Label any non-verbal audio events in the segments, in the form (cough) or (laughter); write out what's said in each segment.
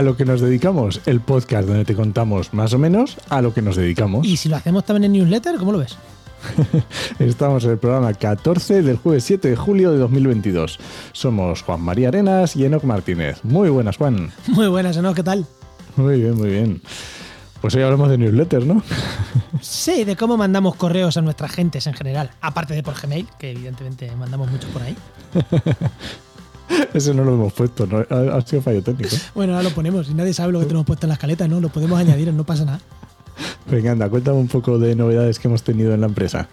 a lo que nos dedicamos, el podcast donde te contamos más o menos a lo que nos dedicamos. Y si lo hacemos también en newsletter, ¿cómo lo ves? (laughs) Estamos en el programa 14 del jueves 7 de julio de 2022. Somos Juan María Arenas y Enoc Martínez. Muy buenas, Juan. Muy buenas, Enoc, ¿qué tal? Muy bien, muy bien. Pues hoy hablamos de newsletters, ¿no? Sí, de cómo mandamos correos a nuestras gentes en general, aparte de por Gmail, que evidentemente mandamos mucho por ahí. (laughs) (laughs) Eso no lo hemos puesto, ¿no? ha, sido fallo técnico. (laughs) Bueno, ahora lo ponemos y nadie sabe lo que tenemos puesto en la escaleta, ¿no? Lo podemos añadir, no pasa nada. Venga, anda, cuéntame un poco de novedades que hemos tenido en la empresa.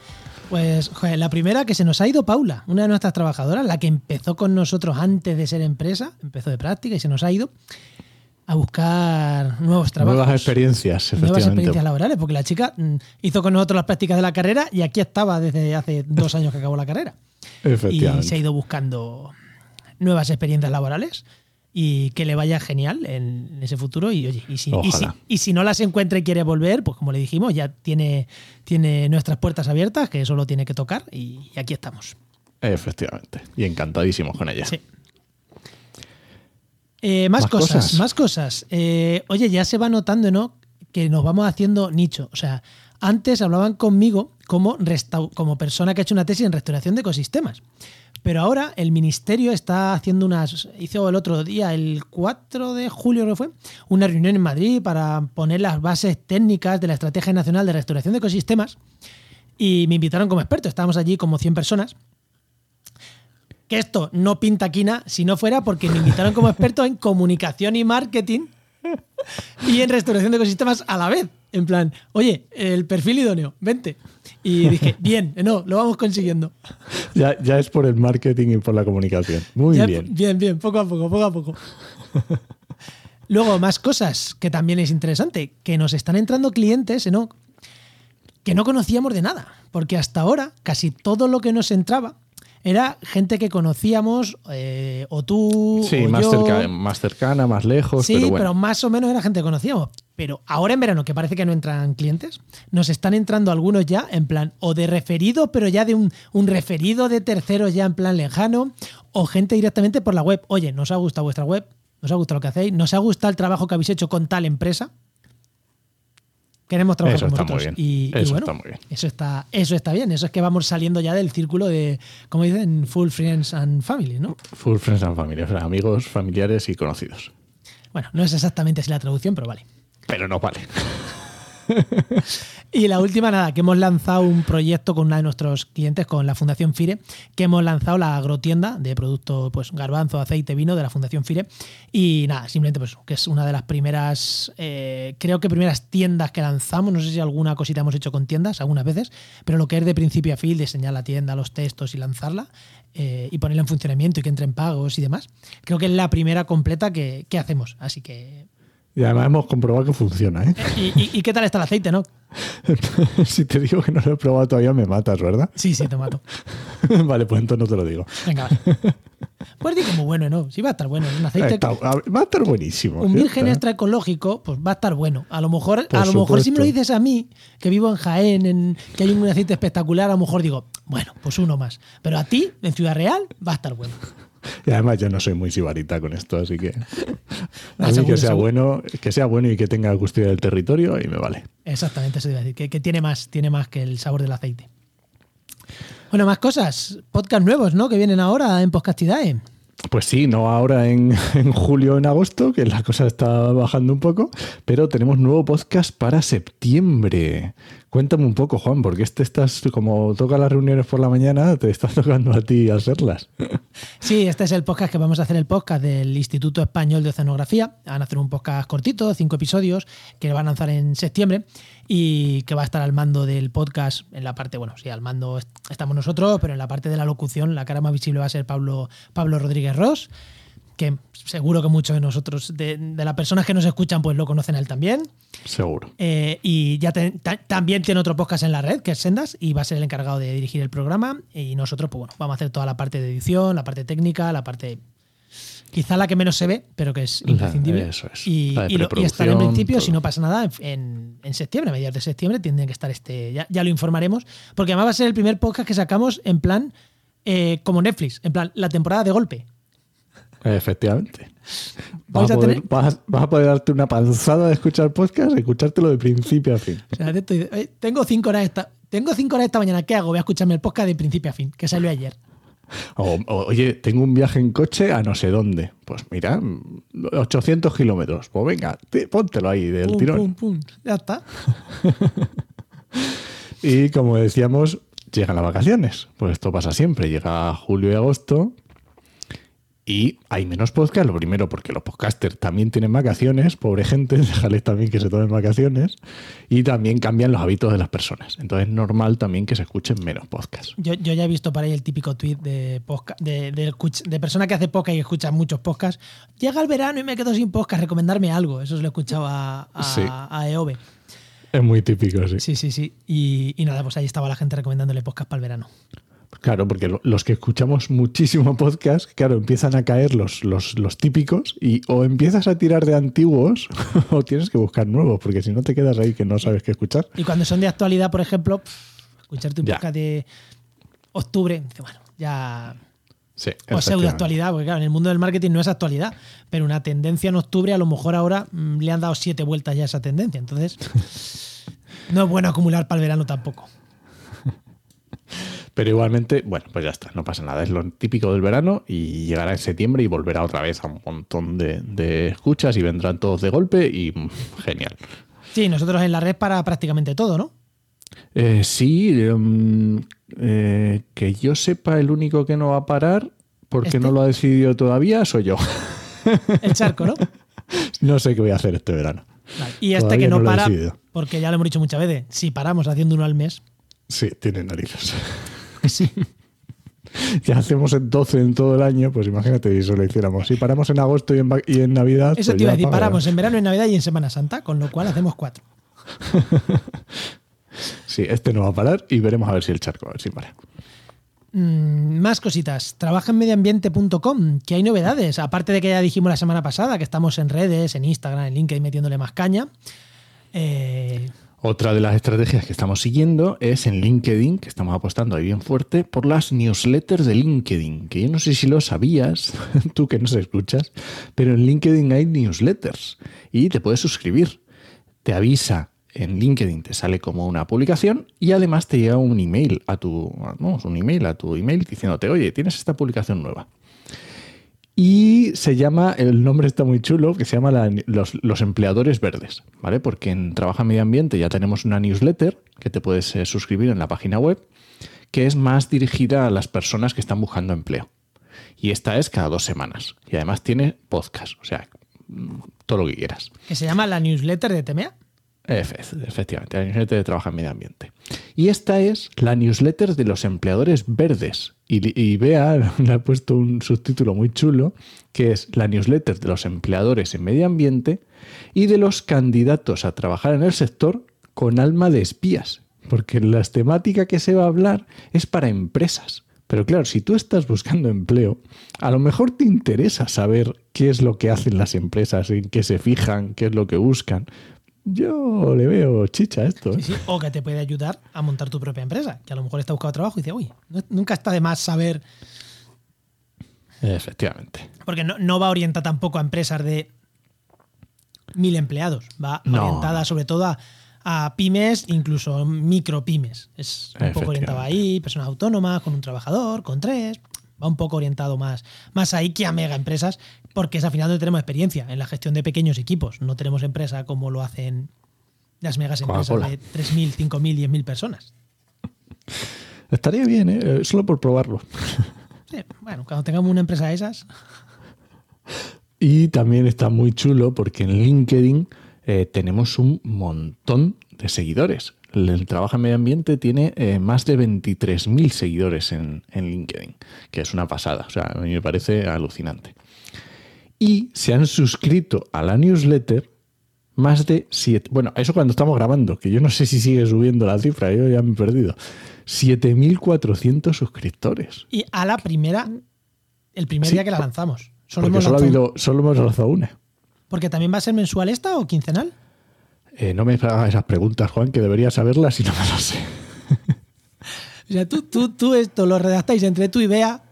Pues, joder, la primera que se nos ha ido Paula, una de nuestras trabajadoras, la que empezó con nosotros antes de ser empresa, empezó de práctica y se nos ha ido a buscar nuevos trabajos. Nuevas experiencias, efectivamente. Nuevas experiencias laborales, porque la chica mm, hizo con nosotros las prácticas de la carrera y aquí estaba desde hace dos años que acabó la carrera. Efectivamente. Y se ha ido buscando nuevas experiencias laborales y que le vaya genial en ese futuro. Y oye, y si, y si, no las encuentra y quiere volver, pues como le dijimos, ya tiene, tiene nuestras puertas abiertas, que solo tiene que tocar y, aquí estamos. Efectivamente. Y encantadísimos con ella. Sí. Eh, más, cosas, más cosas. Eh, oye, ya se va notando, ¿no? Que nos vamos haciendo nicho. O sea, antes hablaban conmigo como, como persona que ha hecho una tesis en restauración de ecosistemas. Pero ahora el ministerio está haciendo unas. Hizo el otro día, el 4 de julio, que fue, una reunión en Madrid para poner las bases técnicas de la Estrategia Nacional de Restauración de Ecosistemas. Y me invitaron como experto. Estábamos allí como 100 personas que esto no pinta quina si no fuera porque me invitaron como experto en comunicación y marketing y en restauración de ecosistemas a la vez. En plan, oye, el perfil idóneo, vente. Y dije, (laughs) bien, no, lo vamos consiguiendo. Ya, es por el marketing y por la comunicación. Muy bien. Bien, bien, poco a poco, poco a poco. (laughs) Luego, más cosas que también es interesante, que nos están entrando clientes ¿no? que no conocíamos de nada, porque hasta ahora casi todo lo que nos entraba era gente que conocíamos, eh, o tú. Sí, o más, yo. más cercana, más lejos. Sí, pero, pero, más o menos era gente que conocíamos. Pero ahora en verano, que parece que no entran clientes, nos están entrando algunos ya en plan, o de referido, pero ya de un, un referido de terceros ya en plan lejano, o gente directamente por la web. Oye, nos ha gustado vuestra web, nos ha gustado lo que hacéis, nos ha gustado el trabajo que habéis hecho con tal empresa queremos trabajar con vosotros. Y, eso bueno, está muy bien. Eso está, eso está bien. Eso es que vamos saliendo ya del círculo de, como dicen, full friends and family, ¿no? Full friends and family, o sea, amigos, familiares y conocidos. Bueno, no es exactamente así la traducción, pero vale. Pero no vale. (laughs) y la última, nada, que hemos lanzado un proyecto con una de nuestros clientes, con la Fundación FIRE, que hemos lanzado la agrotienda de productos, pues garbanzo, aceite, vino de la Fundación FIRE. Y nada, simplemente pues que es una de las primeras, eh, creo que primeras tiendas que lanzamos. No sé si alguna cosita hemos hecho con tiendas algunas veces, pero lo que es de principio a fin, diseñar la tienda, los textos y lanzarla. Eh, y ponerla en funcionamiento y que entren pagos y demás. Creo que es la primera completa que, que hacemos. Así que y además hemos comprobado que funciona. ¿eh? ¿Y, qué tal está el aceite, no? (laughs) si te digo que no lo he probado todavía, me matas, ¿verdad? Sí, sí, te mato. (laughs) vale, pues entonces no te lo digo. Venga, Pues digo muy bueno, ¿no? Sí va a estar bueno. Un aceite. va a estar buenísimo. Un virgen extra ecológico, pues va a estar bueno. A lo mejor, a lo mejor si me lo dices a mí, que vivo en Jaén, en, que hay un aceite espectacular, a lo mejor digo, bueno, pues uno más. Pero a ti, en Ciudad Real, va a estar bueno. Y además yo no soy muy sibarita con esto, así que (laughs) a mí que sea bueno, que sea bueno y que tenga custodia del territorio y me vale. Exactamente, eso iba a decir, que, tiene más, tiene más que el sabor del aceite. Bueno, más cosas, podcast nuevos, ¿no? Que vienen ahora en Podcastidae. Pues sí, no ahora en, (laughs) julio o en agosto, que la cosa está bajando un poco, pero tenemos nuevo podcast para septiembre Cuéntame un poco, Juan, porque este estás, como toca las reuniones por la mañana, te estás (laughs) tocando a ti hacerlas. Sí, este es el podcast que vamos a hacer, el podcast del Instituto Español de Oceanografía. Van a hacer un podcast cortito, cinco episodios, que van a lanzar en septiembre y que va a estar al mando del podcast en la parte, bueno, sí, al mando estamos nosotros, pero en la parte de la locución, la cara más visible va a ser Pablo, Pablo Rodríguez Ross que seguro que muchos de nosotros, de, las personas que nos escuchan, pues lo conocen a él también. Seguro. Eh, y ya también tiene otro podcast en la red, que es Sendas, y va a ser el encargado de dirigir el programa. Y nosotros, pues bueno, vamos a hacer toda la parte de edición, la parte técnica, la parte quizá la que menos se ve, pero que es imprescindible. Eso es. Y, y, estar en principio, si no pasa nada, en, septiembre, a mediados de septiembre, tiene que estar este. Ya, ya, lo informaremos, porque además va a ser el primer podcast que sacamos en plan eh, como Netflix, en plan la temporada de golpe. Efectivamente. Vas a, poder, vas, a, poder, darte una panzada de escuchar podcast, escuchártelo de principio a fin. O sea, eh, tengo cinco horas esta, tengo cinco horas esta mañana. ¿Qué hago? Voy a escúchame el podcast de principio a fin, que salió ayer. oye, tengo un viaje en coche a no sé dónde. Pues mira, 800 kilómetros. Pues venga, póntelo ahí del tirón. Ya está. (laughs) y como decíamos, llegan las vacaciones. Pues esto pasa siempre. Llega julio y agosto y hay menos podcast, lo primero porque los podcasters también tienen vacaciones, pobre gente, (laughs) déjales también que se tomen vacaciones, y también cambian los hábitos de las personas. Entonces es normal también que se escuchen menos podcasts. Yo, ya he visto por ahí el típico tweet de, podcast, de, de, persona que hace podcast y escucha muchos podcasts. Llega el verano y me quedo sin podcast, recomendarme algo. Eso se lo he escuchado a, a, EOB. Es muy típico, sí. Sí, sí, sí. Y, y nada, pues ahí estaba la gente recomendándole podcast para el verano. Claro, porque los que escuchamos muchísimo podcast, claro, empiezan a caer los, los, típicos y o empiezas a tirar de antiguos (laughs) o tienes que buscar nuevos, porque si no te quedas ahí que no sabes qué escuchar. Y cuando son de actualidad, por ejemplo, escucharte un podcast de octubre, bueno, ya... Sí, o pseudo actualidad, porque claro, en el mundo del marketing no es actualidad, pero una tendencia en octubre, a lo mejor ahora mm, le han dado siete vueltas ya a esa tendencia. Entonces, (laughs) no es bueno acumular para el verano tampoco. Pero igualmente, bueno, pues ya está, no pasa nada. Es lo típico del verano y llegará en septiembre y volverá otra vez a un montón de, escuchas y vendrán todos de golpe y mm, genial. Sí, nosotros en la red para prácticamente todo, ¿no? Eh, sí, em, eh, que yo sepa, el único que no va a parar, porque ¿Este? no lo ha decidido todavía, soy yo. El charco, ¿no? (laughs) no sé qué voy a hacer este verano. Y este que no, para, porque ya lo hemos dicho muchas veces, si paramos haciendo uno al mes. Sí, tiene narices. Sí. (laughs) ya hacemos en 12 en todo el año, pues imagínate si eso lo hiciéramos. Si paramos en agosto y en, Navidad. Eso pues te iba a decir, paramos en verano, en Navidad y en Semana Santa, con lo cual hacemos cuatro. (laughs) sí, este no va a parar y veremos a ver si el charco, a ver si para. Mm, más cositas. Trabaja en medioambiente.com, que hay novedades. Aparte de que ya dijimos la semana pasada que estamos en redes, en Instagram, en LinkedIn metiéndole más caña. Eh, otra de las estrategias que estamos siguiendo es en LinkedIn, que estamos apostando ahí bien fuerte, por las newsletters de LinkedIn, que yo no sé si lo sabías, (laughs) tú que no se escuchas, pero en LinkedIn hay newsletters y te puedes suscribir. Te avisa en LinkedIn, te sale como una publicación y además te llega un email a tu, vamos, un email a tu email diciéndote, oye, tienes esta publicación nueva. Y se llama, el nombre está muy chulo, que se llama los, empleadores verdes, ¿vale? Porque en Trabaja Medio Ambiente ya tenemos una newsletter que te puedes eh, suscribir en la página web, que es más dirigida a las personas que están buscando empleo. Y esta es cada dos semanas. Y además tiene podcast, o sea, todo lo que quieras. ¿Que se llama la newsletter de TMA? Efectivamente, la newsletter de Trabaja en Medio Ambiente. Y esta es la newsletter de los empleadores verdes. Y, y Bea (laughs) le ha puesto un subtítulo muy chulo, que es la newsletter de los empleadores en medio ambiente y de los candidatos a trabajar en el sector con alma de espías. Porque la temática que se va a hablar es para empresas. Pero claro, si tú estás buscando empleo, a lo mejor te interesa saber qué es lo que hacen las empresas, en qué se fijan, qué es lo que buscan, yo le veo chicha a esto. ¿eh? O que te puede ayudar a montar tu propia empresa, que a lo mejor está buscando trabajo y dice, uy, nunca está de más saber. Efectivamente. Porque no, va orientada tampoco a empresas de mil empleados, va orientada sobre todo a, pymes, incluso micro pymes. Es un poco orientado ahí, personas autónomas, con un trabajador, con tres va un poco orientado más, más ahí que a mega empresas, porque es al final donde tenemos experiencia en la gestión de pequeños equipos. No tenemos empresa como lo hacen las megas empresas de 3.000, 5.000, 10.000 personas. Estaría bien, ¿eh? solo por probarlo. (laughs) Sí, bueno, cuando tengamos una empresa de esas. Y también está muy chulo porque en LinkedIn eh, tenemos un montón de seguidores el trabajo en medio ambiente tiene eh, más de 23.000 seguidores en, LinkedIn, que es una pasada, o sea, a mí me parece alucinante. Y se han suscrito a la newsletter más de 7, bueno, eso cuando estamos grabando, que yo no sé si sigue subiendo la cifra, yo ya me he perdido, 7.400 suscriptores. Y a la primera, el primer día que la lanzamos. Solo hemos, solo, habido, solo hemos lanzado una. Porque también va a ser mensual esta o quincenal. Eh, no me hagas esas preguntas, Juan, que deberías saberlas y no me las sé. (laughs) o sea, tú, tú, tú esto lo redactáis entre tú y Bea.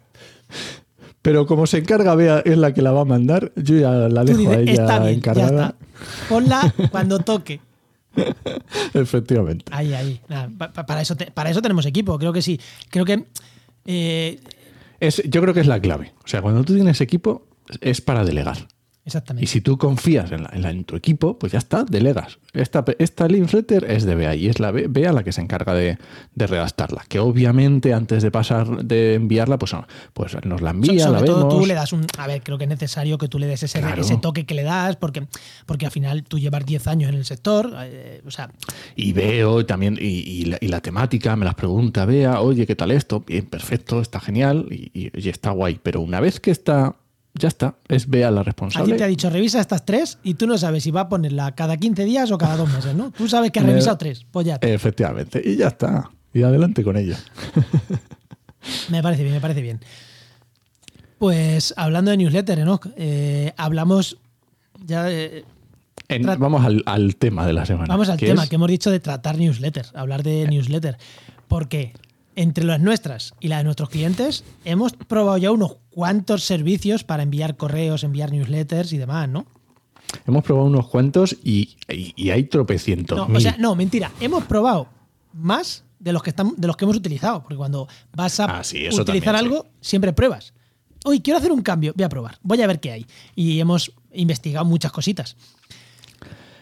Pero como se encarga Bea, es la que la va a mandar, yo ya la dejo a ella está bien, encargada. Ya. Ponla cuando toque. (laughs) Efectivamente. Ahí, ahí. Nada, para, eso para eso tenemos equipo, creo que sí. Creo que. Eh, es, yo creo que es la clave. O sea, cuando tú tienes equipo, es para delegar. Exactamente. Y si tú confías en, en, tu equipo, pues ya está, delegas. Esta, esta newsletter es de Bea y es la Bea la que se encarga de, de, redactarla. Que obviamente antes de pasar, de enviarla, pues, pues nos la envía, Sobre la todo vemos. tú le das un. A ver, creo que es necesario que tú le des ese, Claro. ese toque que le das, porque, porque al final tú llevas 10 años en el sector. eh, o sea, Y veo y también, y, y la, y la temática, me las pregunta Bea, oye, ¿qué tal esto? Bien, perfecto, está genial y está guay. Pero una vez que está, ya está, es Bea la alguien responsable. te ha dicho revisa estas tres y tú no sabes si va a ponerla cada 15 días o cada dos meses, ¿no? Tú sabes que has revisado tres. Pues ya. está. Efectivamente, y ya está. Y adelante con ella. (laughs) Me parece bien, me parece bien. Pues hablando de newsletter, Enoch, eh, hablamos ya. eh, En- vamos al, al tema de la semana. Vamos al tema es- que hemos dicho de tratar newsletter, hablar de newsletter. Porque entre las nuestras y las de nuestros clientes hemos probado ya unos cuantos servicios para enviar correos, enviar newsletters y demás, ¿no? Hemos probado unos cuantos y, y- y hay tropecientos. No, mil. o sea, no, mentira. Hemos probado más de los que están, de los que hemos utilizado. Porque cuando vas a Ah, sí, utilizar también, algo, siempre pruebas. Hoy quiero hacer un cambio, voy a probar, voy a ver qué hay. Y hemos investigado muchas cositas.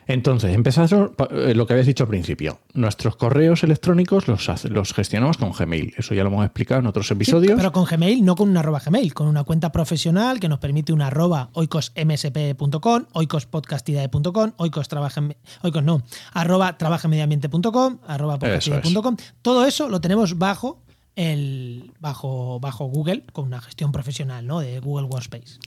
Entonces, empezamos eh, lo que habías dicho al principio. Nuestros correos electrónicos los, gestionamos con Gmail. Eso ya lo hemos explicado en otros Sí, episodios. pero con Gmail, no con una arroba Gmail, con una cuenta profesional que nos permite una arroba oicosmsp.com, oicospodcastidae.com, oicos, trabaja- oicos no, arroba trabajamediambiente.com, arroba podcastidae.com. Todo eso lo tenemos bajo el bajo, bajo Google con una gestión profesional ¿no? de Google Workspace.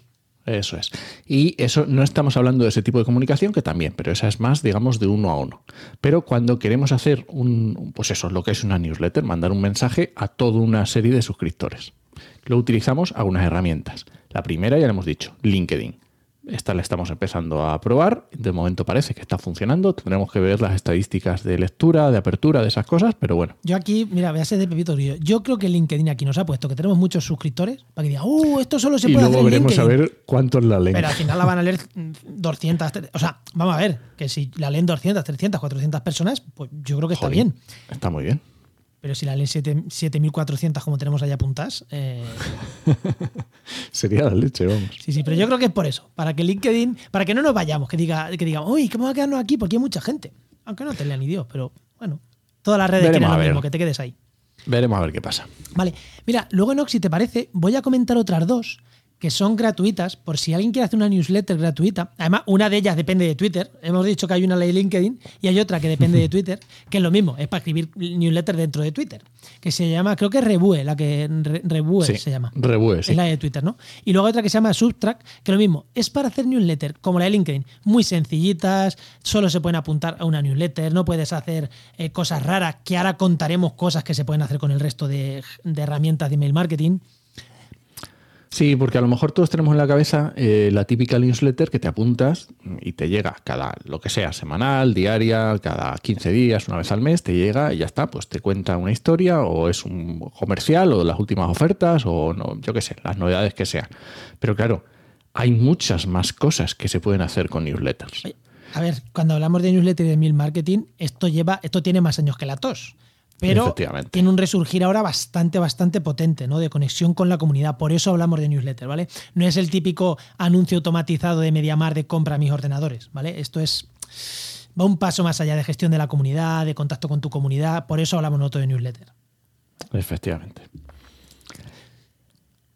Eso es. Y eso no estamos hablando de ese tipo de comunicación, que también, pero esa es más, digamos, de uno a uno. Pero cuando queremos hacer un, pues eso, lo que es una newsletter, mandar un mensaje a toda una serie de suscriptores. Lo utilizamos algunas herramientas. La primera, ya lo hemos dicho, LinkedIn. Esta la estamos empezando a probar. De momento parece que está funcionando. Tendremos que ver las estadísticas de lectura, de apertura, de esas cosas, pero bueno. Yo aquí, mira, voy a ser de Pepito Grillo. Yo creo que LinkedIn aquí nos ha puesto que tenemos muchos suscriptores para que digan, ¡uh! Esto solo se Y puede luego hacer en veremos a LinkedIn". ver cuántos la leen. Pero al final la van a leer (laughs) mm, 200, tre- o sea, vamos a ver, que si la leen 200, 300, 400 personas, pues yo creo que está bien. Está muy bien. Pero si la 7 7400 como tenemos ahí apuntadas, eh, (laughs) Sería la leche, vamos. sí, sí, pero yo creo que es por eso, para que LinkedIn, para que no nos vayamos, que diga, que diga, uy, ¿cómo va a quedarnos aquí? Porque hay mucha gente. Aunque no te lean ni Dios, pero bueno, todas las redes Veremos quieren lo mismo, que te quedes ahí. Veremos a ver qué pasa. Vale, mira, luego Enoch, si te parece, voy a comentar otras dos que son gratuitas, por si alguien quiere hacer una newsletter gratuita. Además, una de ellas depende de Twitter. Hemos dicho que hay una ley LinkedIn y hay otra que depende de (laughs) Twitter, que es lo mismo, es para escribir newsletter dentro de Twitter, que se llama, creo que es Rebue, la que Re- Rebue Sí, se llama. Rebue, sí. Es la de Twitter, ¿no? Y luego hay otra que se llama Subtrack, que lo mismo, es para hacer newsletter, como la de LinkedIn, muy sencillitas, solo se pueden apuntar a una newsletter, no puedes hacer eh, cosas raras, que ahora contaremos cosas que se pueden hacer con el resto de, de herramientas de email marketing. Sí, porque a lo mejor todos tenemos en la cabeza eh, la típica newsletter que te apuntas y te llega cada, lo que sea, semanal, diaria, cada 15 días, una vez al mes, te llega y ya está, pues te cuenta una historia o es un comercial o las últimas ofertas o no, yo qué sé, las novedades que sean. Pero claro, hay muchas más cosas que se pueden hacer con newsletters. A ver, cuando hablamos de newsletter y de email marketing, esto lleva, esto tiene más años que la tos. Pero tiene un resurgir ahora bastante, bastante potente, ¿no? De conexión con la comunidad. Por eso hablamos de newsletter, ¿vale? No es el típico anuncio automatizado de Mediamar de compra a mis ordenadores, ¿vale? Esto es. Va un paso más allá de gestión de la comunidad, de contacto con tu comunidad. Por eso hablamos nosotros de newsletter. Efectivamente.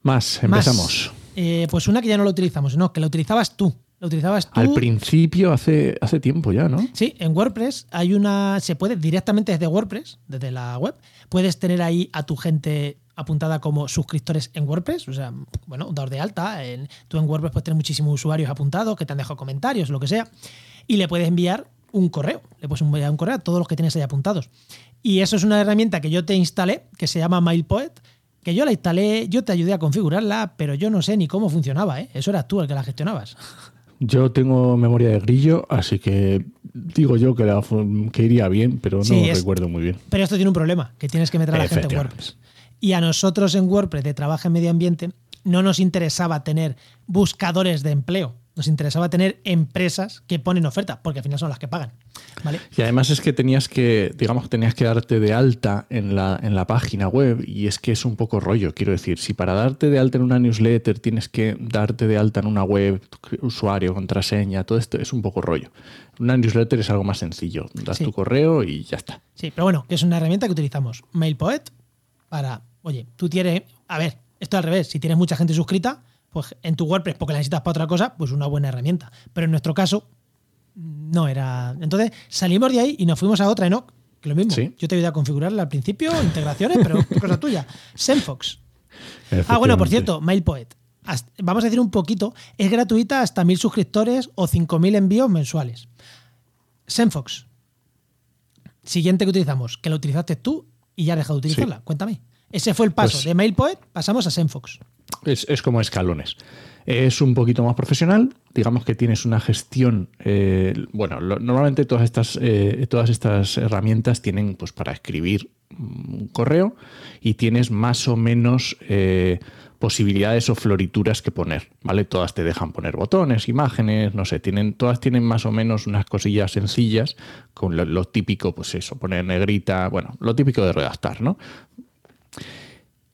Más, Más, empezamos. eh, pues una que ya no la utilizamos, no, que la utilizabas tú. La utilizabas tú. Al principio, hace, hace tiempo ya, ¿no? Sí, en WordPress hay una. Se puede directamente desde WordPress, desde la web, puedes tener ahí a tu gente apuntada como suscriptores en WordPress. O sea, bueno, dar de alta. En, tú en WordPress puedes tener muchísimos usuarios apuntados que te han dejado comentarios, lo que sea. Y le puedes enviar un correo. Le puedes enviar un correo a todos los que tienes ahí apuntados. Y eso es una herramienta que yo te instalé, que se llama MailPoet. Que yo la instalé, yo te ayudé a configurarla, pero yo no sé ni cómo funcionaba, ¿eh? Eso eras tú el que la gestionabas. (laughs) Yo tengo memoria de grillo, así que digo yo que, la que iría bien, pero no Sí, lo es- recuerdo muy bien. Pero esto tiene un problema, que tienes que meter a la gente en. WordPress. Y a nosotros en WordPress de Trabajo en Medio Ambiente no nos interesaba tener buscadores de empleo. Nos interesaba tener empresas que ponen ofertas, porque al final son las que pagan. ¿vale? Y además es que tenías que, digamos, tenías que darte de alta en la, en la página web y es que es un poco rollo, quiero decir, si para darte de alta en una newsletter tienes que darte de alta en una web, usuario, contraseña, todo esto es un poco rollo. Una newsletter es algo más sencillo, das tu correo y ya está. Sí, pero bueno, que es una herramienta que utilizamos. MailPoet para, oye, tú tienes, a ver, esto al revés, si tienes mucha gente suscrita, pues en tu WordPress porque la necesitas para otra cosa, pues una buena herramienta. Pero en nuestro caso, no era. Entonces salimos de ahí y nos fuimos a otra Enoch, que lo mismo. Yo te ayudé a configurarla al principio, integraciones, pero (laughs) cosa tuya. Senfox. Ah, bueno, por cierto, MailPoet. Vamos a decir un poquito, es gratuita hasta mil suscriptores o 5.000 envíos mensuales. Senfox. Siguiente que utilizamos, que lo utilizaste tú y ya has dejado de utilizarla. Cuéntame. Ese fue el paso. Pues de MailPoet pasamos a Senfox. Es, como escalones. Es un poquito más profesional, digamos que tienes una gestión, eh, bueno, normalmente todas estas, eh, todas estas herramientas tienen pues para escribir un correo y tienes más o menos eh, posibilidades o florituras que poner, ¿vale? Todas te dejan poner botones, imágenes, no sé, tienen, todas tienen más o menos unas cosillas sencillas con lo, lo típico, pues eso, poner negrita, bueno, lo típico de redactar, ¿no?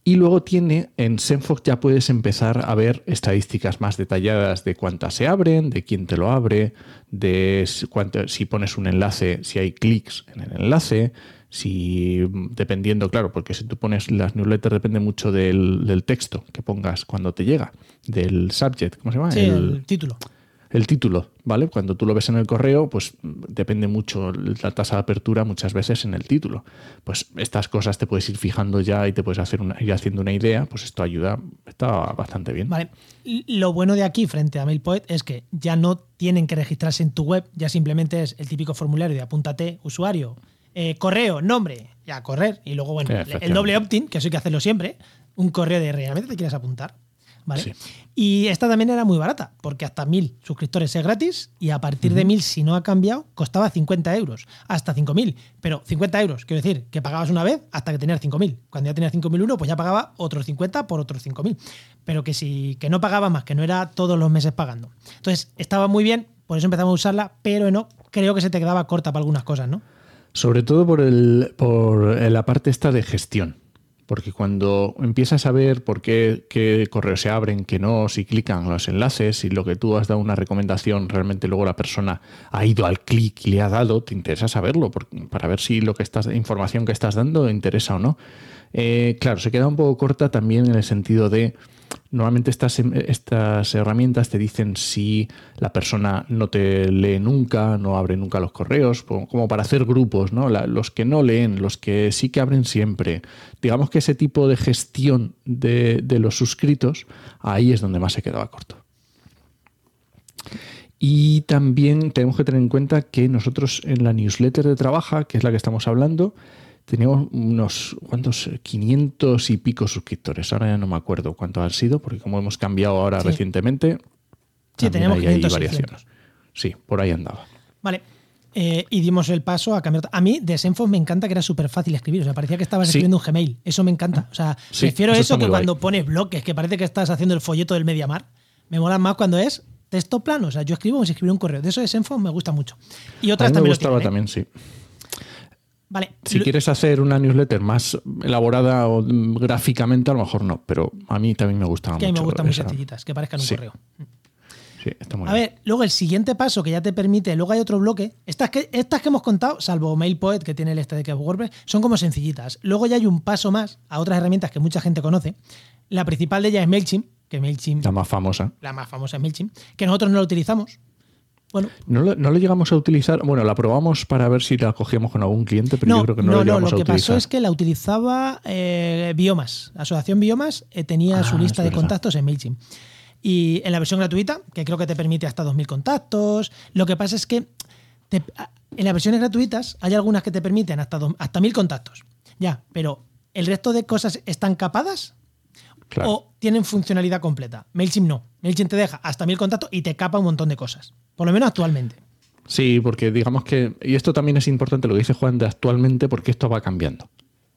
Y luego tiene, en Senfox ya puedes empezar a ver estadísticas más detalladas de cuántas se abren, de quién te lo abre, de si pones un enlace, si hay clics en el enlace, si dependiendo, claro, porque si tú pones las newsletters depende mucho del, texto que pongas cuando te llega, del subject, ¿cómo se llama? Sí, el título el título, ¿vale? Cuando tú lo ves en el correo, pues depende mucho la tasa de apertura muchas veces en el título. Pues estas cosas te puedes ir fijando ya y te puedes hacer ir haciendo una idea, pues esto ayuda, está bastante bien. Vale. Lo bueno de aquí frente a MailPoet es que ya no tienen que registrarse en tu web, ya simplemente es el típico formulario de apúntate, usuario, eh, correo, nombre, ya correr. Y luego, bueno, el doble opt-in, que eso hay que hacerlo siempre, un correo de realmente te quieres apuntar. Y esta también era muy barata, porque hasta mil suscriptores es gratis y a partir de mil, si no ha cambiado, costaba 50 euros, hasta 5.000. Pero 50 euros, quiero decir, que pagabas una vez hasta que tenías 5.000. Cuando ya tenías 5.001, pues ya pagaba otros 50 por otros 5.000. Pero que si que no pagaba más, que no era todos los meses pagando. Entonces, estaba muy bien, por eso empezamos a usarla, pero no, creo que se te quedaba corta para algunas cosas, ¿no? Sobre todo por, el, por la parte esta de gestión porque cuando empiezas a ver por qué, qué, correos se abren, qué no, si clican los enlaces, si lo que tú has dado una recomendación, realmente luego la persona ha ido al clic y le ha dado, te interesa saberlo para ver si lo que estás, información que estás dando interesa o no. Eh, claro, se queda un poco corta también en el sentido de Normalmente estas, em, estas herramientas te dicen si la persona no te lee nunca, no abre nunca los correos, como para hacer grupos, ¿no? los que no leen, los que sí que abren siempre. Digamos que ese tipo de gestión de, los suscritos, ahí es donde más se quedaba corto. Y también tenemos que tener en cuenta que nosotros en la newsletter de Trabaja, que es la que estamos hablando, teníamos unos, ¿cuántos? 500 y pico suscriptores. Ahora ya no me acuerdo cuántos han sido, porque como hemos cambiado ahora recientemente, sí, teníamos 500 variaciones. Sí, por ahí andaba. Vale. Eh, y dimos el paso a cambiar. A mí de Senfos me encanta que era súper fácil escribir. O sea, parecía que estabas escribiendo un Gmail. Eso me encanta. O sea, prefiero eso, que cuando pones bloques, que parece que estás haciendo el folleto del Mediamar. Me mola más cuando es texto plano. O sea, yo escribo como si escribiera un correo. De eso de Senfos me gusta mucho. Y otras también. Me gustaba ¿eh? también, sí. Vale. Si quieres hacer una newsletter más elaborada o gráficamente, a lo mejor no, pero a mí también me gustan mucho. a mí me gustan muy sencillitas, que parezcan un correo. Sí, está muy a ver, luego el siguiente paso que ya te permite, luego hay otro bloque. Estas que, estas que hemos contado, salvo MailPoet, que tiene el este de que WordPress, son como sencillitas. Luego ya hay un paso más a otras herramientas que mucha gente conoce. La principal de ellas es MailChimp, que MailChimp. La más famosa. La más famosa es MailChimp, que nosotros no la utilizamos, no lo, llegamos a utilizar. Bueno, la probamos para ver si la cogíamos con algún cliente, pero yo creo que no, no lo llegamos no, lo que pasó es que la utilizaba eh, Biomas. La asociación Biomas eh, tenía su ah, lista de contactos en MailChimp. Y en la versión gratuita, que creo que te permite hasta 2.000 contactos, lo que pasa es que en las versiones gratuitas hay algunas que te permiten hasta, hasta 1.000 contactos. Ya, pero ¿el resto de cosas están capadas? O tienen funcionalidad completa. MailChimp no. MailChimp te deja hasta mil contactos y te capa un montón de cosas. Por lo menos actualmente. Sí, porque digamos que, y esto también es importante lo que dice Juan de actualmente, porque esto va cambiando.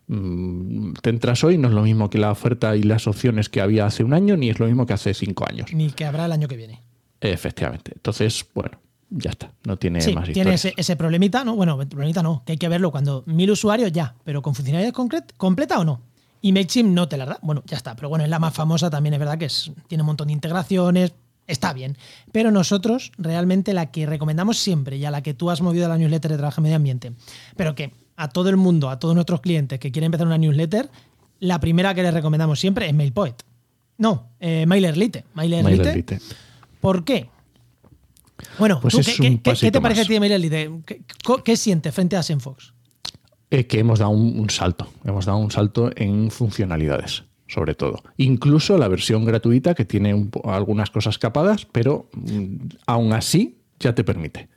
Mm, te entras hoy, no es lo mismo que la oferta y las opciones que había hace un año, ni es lo mismo que hace cinco años. Ni que habrá el año que viene. Efectivamente. Entonces, bueno, ya está. No tiene Sí, más tiene historias. ese, ese problemita, ¿no? Bueno, problemita no, que hay que verlo cuando mil usuarios ya, pero con funcionalidad concret- completa o no. Y MailChimp no te la da. Bueno, ya está. Pero bueno, es la más famosa, también es verdad que es- tiene un montón de integraciones, está bien. Pero nosotros, realmente, la que recomendamos siempre y a la que tú has movido la newsletter de Trabajo en Medio Ambiente, pero que a todo el mundo, a todos nuestros clientes que quieren empezar una newsletter, la primera que les recomendamos siempre es MailPoet. No, eh, MailerLite. MailerLite. MailerLite. ¿Por qué? Bueno, Pues ¿tú es qué, te parece más. a ti de MailerLite? ¿Qué, qué, qué sientes frente a Senfox? Eh, que hemos dado un, salto. Hemos dado un salto en funcionalidades, sobre todo. Incluso la versión gratuita, que tiene algunas cosas capadas, pero mm, aún así ya te permite.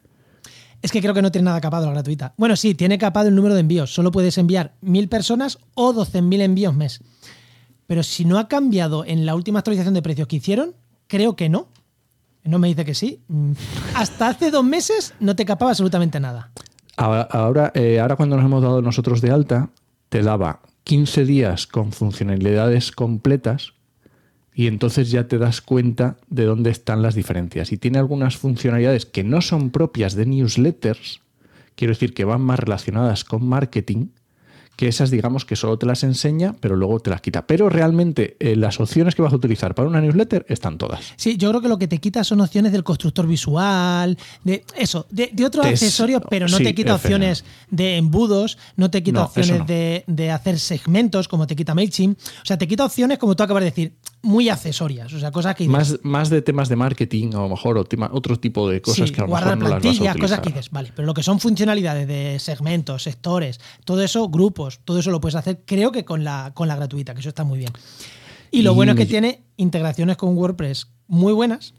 Es que creo que no tiene nada capado la gratuita. Bueno, sí, tiene capado el número de envíos. Solo puedes enviar mil personas o 12.000 envíos mes. Pero si no ha cambiado en la última actualización de precios que hicieron, creo que no. No me dice que sí. Mm, Hasta hace dos meses no te capaba absolutamente nada. Eh, ahora cuando nos hemos dado nosotros de alta, te daba 15 días con funcionalidades completas y entonces ya te das cuenta de dónde están las diferencias. Y tiene algunas funcionalidades que no son propias de newsletters, quiero decir que van más relacionadas con marketing, que esas digamos que solo te las enseña, pero luego te las quita. Pero realmente eh, las opciones que vas a utilizar para una newsletter están todas. Sí, yo creo que lo que te quita son opciones del constructor visual, de eso, de, de otros accesorios, pero no sí, te quita opciones de embudos, no te quita No, opciones no. de, de hacer segmentos como te quita MailChimp. O sea, te quita opciones, como tú acabas de decir, muy accesorias. O sea, cosas que dices, Más, más de temas de marketing, a lo mejor, o tema- otro tipo de cosas sí, que a lo mejor no las vas a cosas que dices, vale, pero lo que son funcionalidades de segmentos, sectores, todo eso, grupos, todo eso lo puedes hacer, creo que con la, con la gratuita, que eso está muy bien. Y lo Y bueno es que tiene integraciones con WordPress muy buenas,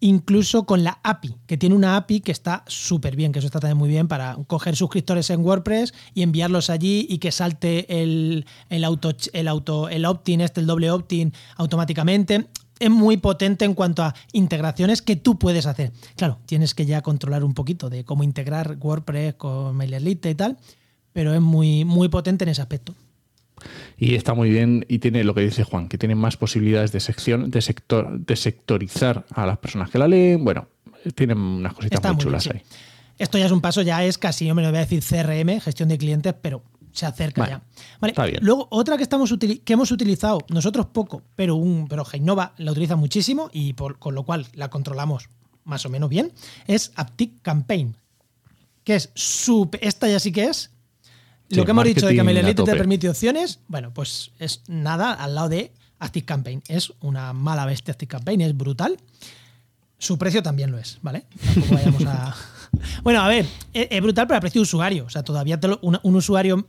incluso con la API, que tiene una API que está súper bien, que eso está también muy bien para coger suscriptores en WordPress y enviarlos allí y que salte el, el auto, el auto, el opt-in, este, el doble opt-in automáticamente. Es muy potente en cuanto a integraciones que tú puedes hacer. Claro, tienes que ya controlar un poquito de cómo integrar WordPress con MailerLite y tal, pero es muy, muy potente en ese aspecto. Y está muy bien y tiene lo que dice Juan, que tiene más posibilidades de sección, de sector, de sectorizar a las personas que la leen. Bueno, tienen unas cositas Está muy muy chulas bien, ahí. sí. Esto ya es un paso, ya es casi, yo me lo voy a decir CRM, gestión de clientes, pero se acerca Vale, ya. Vale, está bien. Luego, otra que, estamos que hemos utilizado, nosotros poco, pero, un, pero Heinova la utiliza muchísimo y por, con lo cual la controlamos más o menos bien, es Aptic Campaign. Que es súper. Esta ya sí que es. Lo que hemos dicho de que MailerLite te permite opciones, bueno, pues es nada al lado de Active Campaign. Es una mala bestia Active Campaign, es brutal. Su precio también lo es, ¿vale? Tampoco vayamos a. (laughs) Bueno, a ver, es, es brutal, pero a precio de usuario. O sea, todavía te lo- una- un usuario,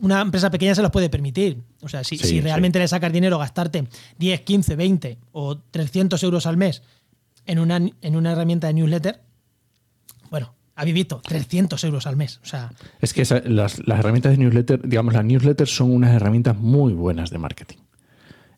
una empresa pequeña se los puede permitir. O sea, si, Sí, si sí. realmente le sacas dinero, gastarte 10, 15, 20 o 300 euros al mes en una, en una herramienta de newsletter, habéis visto, 300 euros al mes. O sea, Es que esa- las, las herramientas de newsletter, digamos, las newsletters son unas herramientas muy buenas de marketing.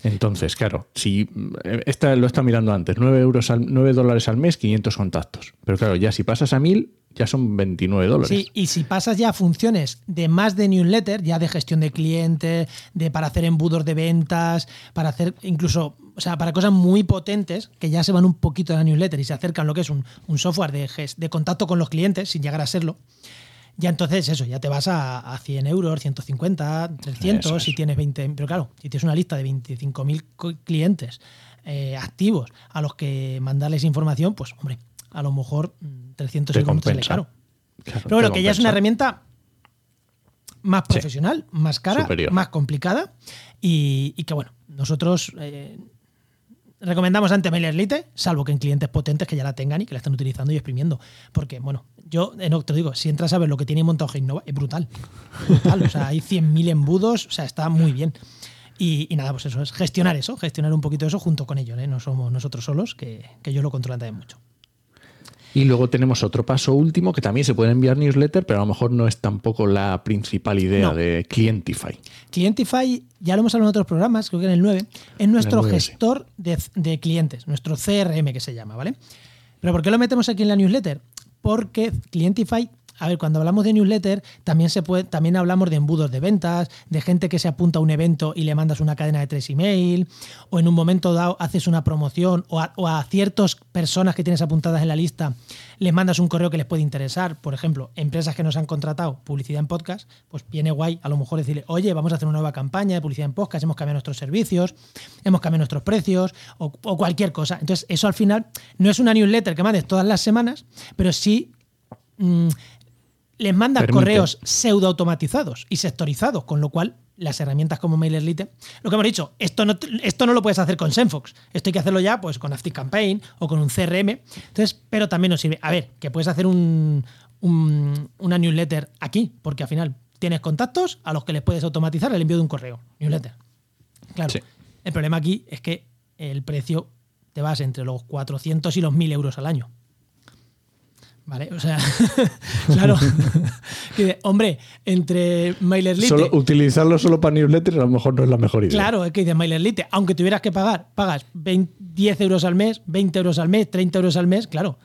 Entonces, claro, si eh, esta lo está mirando antes, 9, euros al, 9 dólares al mes, 500 contactos. Pero claro, ya si pasas a 1000, ya son 29 dólares. Sí, y si pasas ya a funciones de más de newsletter, ya de gestión de clientes, de para hacer embudos de ventas, para hacer incluso, o sea, para cosas muy potentes que ya se van un poquito de la newsletter y se acercan lo que es un, un software de, de contacto con los clientes, sin llegar a serlo, ya entonces eso, ya te vas a, a 100 euros, 150, 300, Eso es. si tienes 20, pero claro, si tienes una lista de 25.000 co- clientes eh, activos a los que mandarles información, pues hombre, a lo mejor mm, 300 Te euros no te sale caro. Claro, Pero bueno, que ya es una herramienta más Sí. profesional, más cara, Superior. más complicada y, y que bueno, nosotros eh, recomendamos ante MailerLite, salvo que en clientes potentes que ya la tengan y que la estén utilizando y exprimiendo. Porque, bueno, yo no, te lo digo, si entras a ver lo que tiene montado Heinova, es brutal. Brutal. O sea, hay 100.000 embudos, o sea, está muy bien. Y, y nada, pues eso es gestionar eso, gestionar un poquito eso junto con ellos. ¿eh? No somos nosotros solos, que, que ellos lo controlan también mucho. Y luego tenemos otro paso último que también se puede enviar newsletter, pero a lo mejor no es tampoco la principal idea No. de Clientify. Clientify, ya lo hemos hablado en otros programas, creo que en el 9, es nuestro En el 9, sí. gestor de, de clientes, nuestro CRM que se llama, ¿vale? Pero ¿por qué lo metemos aquí en la newsletter? Porque Clientify, A ver, cuando hablamos de newsletter, también se puede, también hablamos de embudos de ventas, de gente que se apunta a un evento y le mandas una cadena de tres email, o en un momento dado haces una promoción, o a, o ciertas personas que tienes apuntadas en la lista les mandas un correo que les puede interesar. Por ejemplo, empresas que nos han contratado publicidad en podcast, pues viene guay a lo mejor decirle, oye, vamos a hacer una nueva campaña de publicidad en podcast, hemos cambiado nuestros servicios, hemos cambiado nuestros precios, o, o cualquier cosa. Entonces, eso al final no es una newsletter que mandes todas las semanas, pero sí mm, les mandas Permite. correos pseudo automatizados y sectorizados, con lo cual las herramientas como MailerLite, lo que hemos dicho, esto no, esto no lo puedes hacer con Senfox, esto hay que hacerlo ya pues con ActiveCampaign o con un CRM, entonces, pero también nos sirve, a ver, que puedes hacer un, un- una newsletter aquí, porque al final tienes contactos a los que les puedes automatizar el envío de un correo, newsletter. Claro, Sí. el problema aquí es que el precio te vas entre los 400 y los 1000 euros al año. ¿Vale? O sea, (laughs) claro. (laughs) Que, hombre, entre MailerLite. Solo, utilizarlo solo para newsletters a lo mejor no es la mejor idea. Claro, es que dices MailerLite, aunque tuvieras que pagar, pagas 20 10 euros al mes, 20 euros al mes, 30 euros al mes, claro.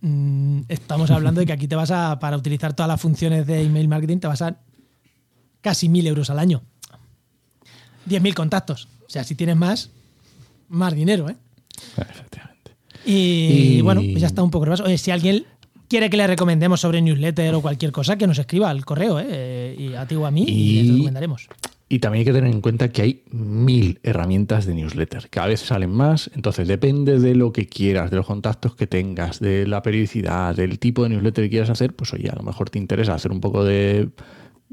Mm, estamos hablando de que aquí te vas a, para utilizar todas las funciones de email marketing, te vas a casi 1000 euros al año. 10.000 contactos. O sea, si tienes más, más dinero, ¿eh? Efectivamente. Y, Y- bueno, pues ya está un poco repaso. Oye, si alguien quiere que le recomendemos sobre newsletter o cualquier cosa, que nos escriba al correo, ¿eh? Y a ti o a mí, y, Y- les recomendaremos. Y también hay que tener en cuenta que hay mil herramientas de newsletter. Cada vez salen más, entonces depende de lo que quieras, de los contactos que tengas, de la periodicidad, del tipo de newsletter que quieras hacer, pues oye, a lo mejor te interesa hacer un poco de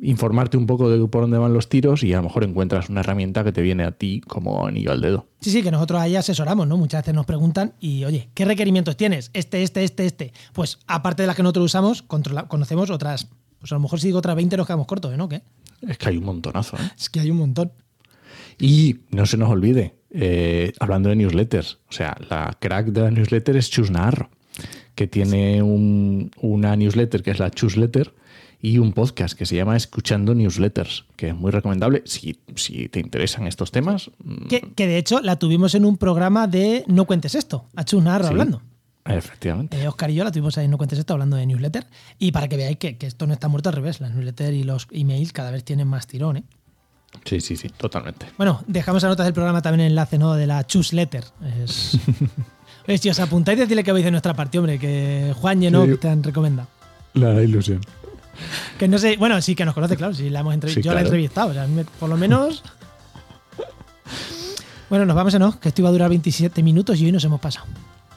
informarte un poco de por dónde van los tiros y a lo mejor encuentras una herramienta que te viene a ti como anillo al dedo. Sí, sí, que nosotros ahí asesoramos, ¿no? Muchas veces nos preguntan y, oye, ¿qué requerimientos tienes? Este, este, este, este. Pues aparte de las que nosotros usamos, conocemos otras, pues a lo mejor si digo otras 20 nos quedamos cortos, ¿eh? ¿no? ¿Qué? Es que hay un montonazo. ¿eh? Es que hay un montón. Y no se nos olvide, eh, hablando de newsletters, o sea, la crack de la newsletter es Chusnar, que tiene un- una newsletter que es la Chusletter y un podcast que se llama Escuchando Newsletters, que es muy recomendable si, si te interesan estos temas. mm, Que, que de hecho la tuvimos en un programa de No Cuentes Esto, a Chus Narro sí, hablando. Efectivamente. Eh, Oscar y yo la tuvimos ahí en No Cuentes Esto hablando de newsletter. Y para que veáis que, que esto no está muerto al revés, las newsletters y los emails cada vez tienen más tirón, ¿eh? Sí, sí, sí, totalmente. Bueno, dejamos a notas del programa también el enlace ¿no? de la Chusletter. Es... (laughs) Oye, si os apuntáis, decirle que vais de nuestra parte, hombre, que Juan y Enoch Sí. te han recomendado. La ilusión. Que no sé, bueno, sí que nos conoce, claro, sí, la hemos entrevistado. Sí, yo la he entrevistado, o sea, me- por lo menos. bueno, nos vamos, ¿no? Que esto iba a durar 27 minutos y hoy nos hemos pasado.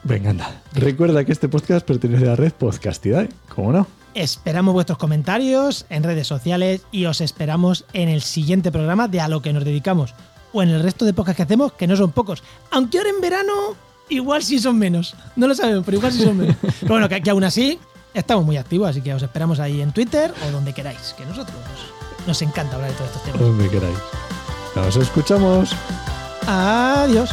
Venga, anda. Recuerda que este podcast pertenece a la red Podcastidae, ¿cómo no? Esperamos vuestros comentarios en redes sociales y os esperamos en el siguiente programa de A lo que nos dedicamos. O en el resto de podcasts que hacemos, que no son pocos. Aunque ahora en verano, igual sí son menos. No lo sabemos, pero igual sí son menos. (laughs) Pero bueno, que, que aún así estamos muy activos, así que os esperamos ahí en Twitter o donde queráis, que nosotros nos encanta hablar de todos estos temas. Donde queráis. Nos escuchamos. Adiós.